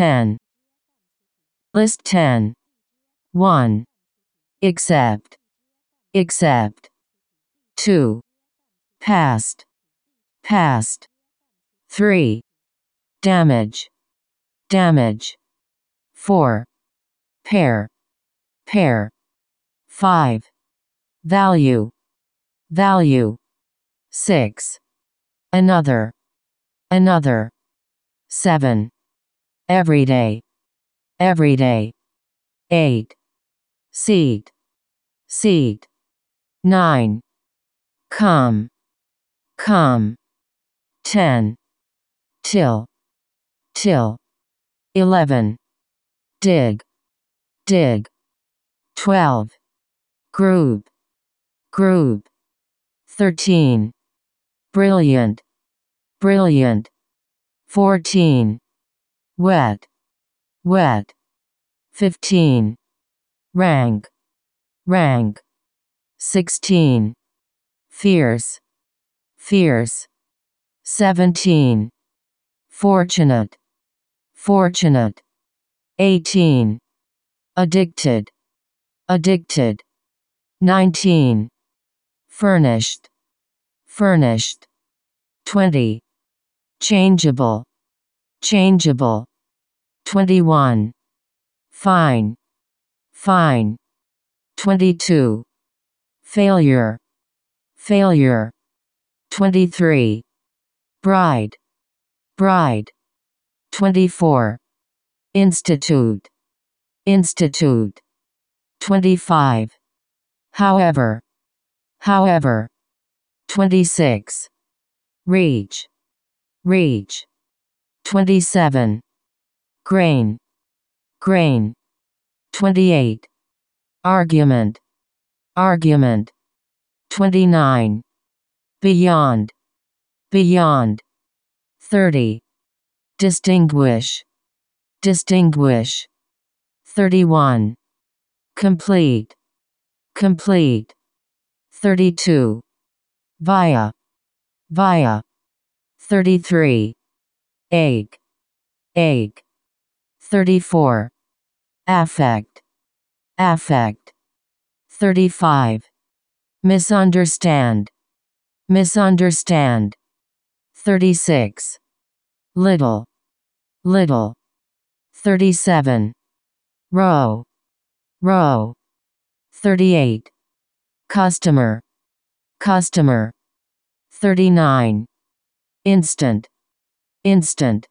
10. List 10. 1. Except. Except. 2. Past. Past. 3. Damage. Damage. 4. Pair. Pair. 5. Value. Value. 6. Another. Another. 7. Everyday. Everyday. 8. Seat. Seat. 9. Come. Come. 10. Till. Till. 11. Dig. Dig. 12. Group. Group. 13. Brilliant. Brilliant. 14. Wet. Wet. 15. Rank. Rank. 16. Fierce. Fierce. 17. Fortunate. Fortunate. 18. Addicted. Addicted. 19. Furnished. Furnished. 20. Changeable. Changeable. 21. Fine. Fine. 22. Failure. Failure. 23. Bride. Bride. 24. Institute. Institute. 25. However. However. 26. Reach. Reach. 27. Grain. Grain. 28. Argument. Argument. 29. Beyond. Beyond. 30. Distinguish. Distinguish. 31. Complete. Complete. 32. Via. Via. 33. Egg. Egg. 34. Affect. Affect. 35. Misunderstand. Misunderstand. 36. Little. Little. 37. Row. Row. 38. Customer. Customer. 39. Instant. Instant.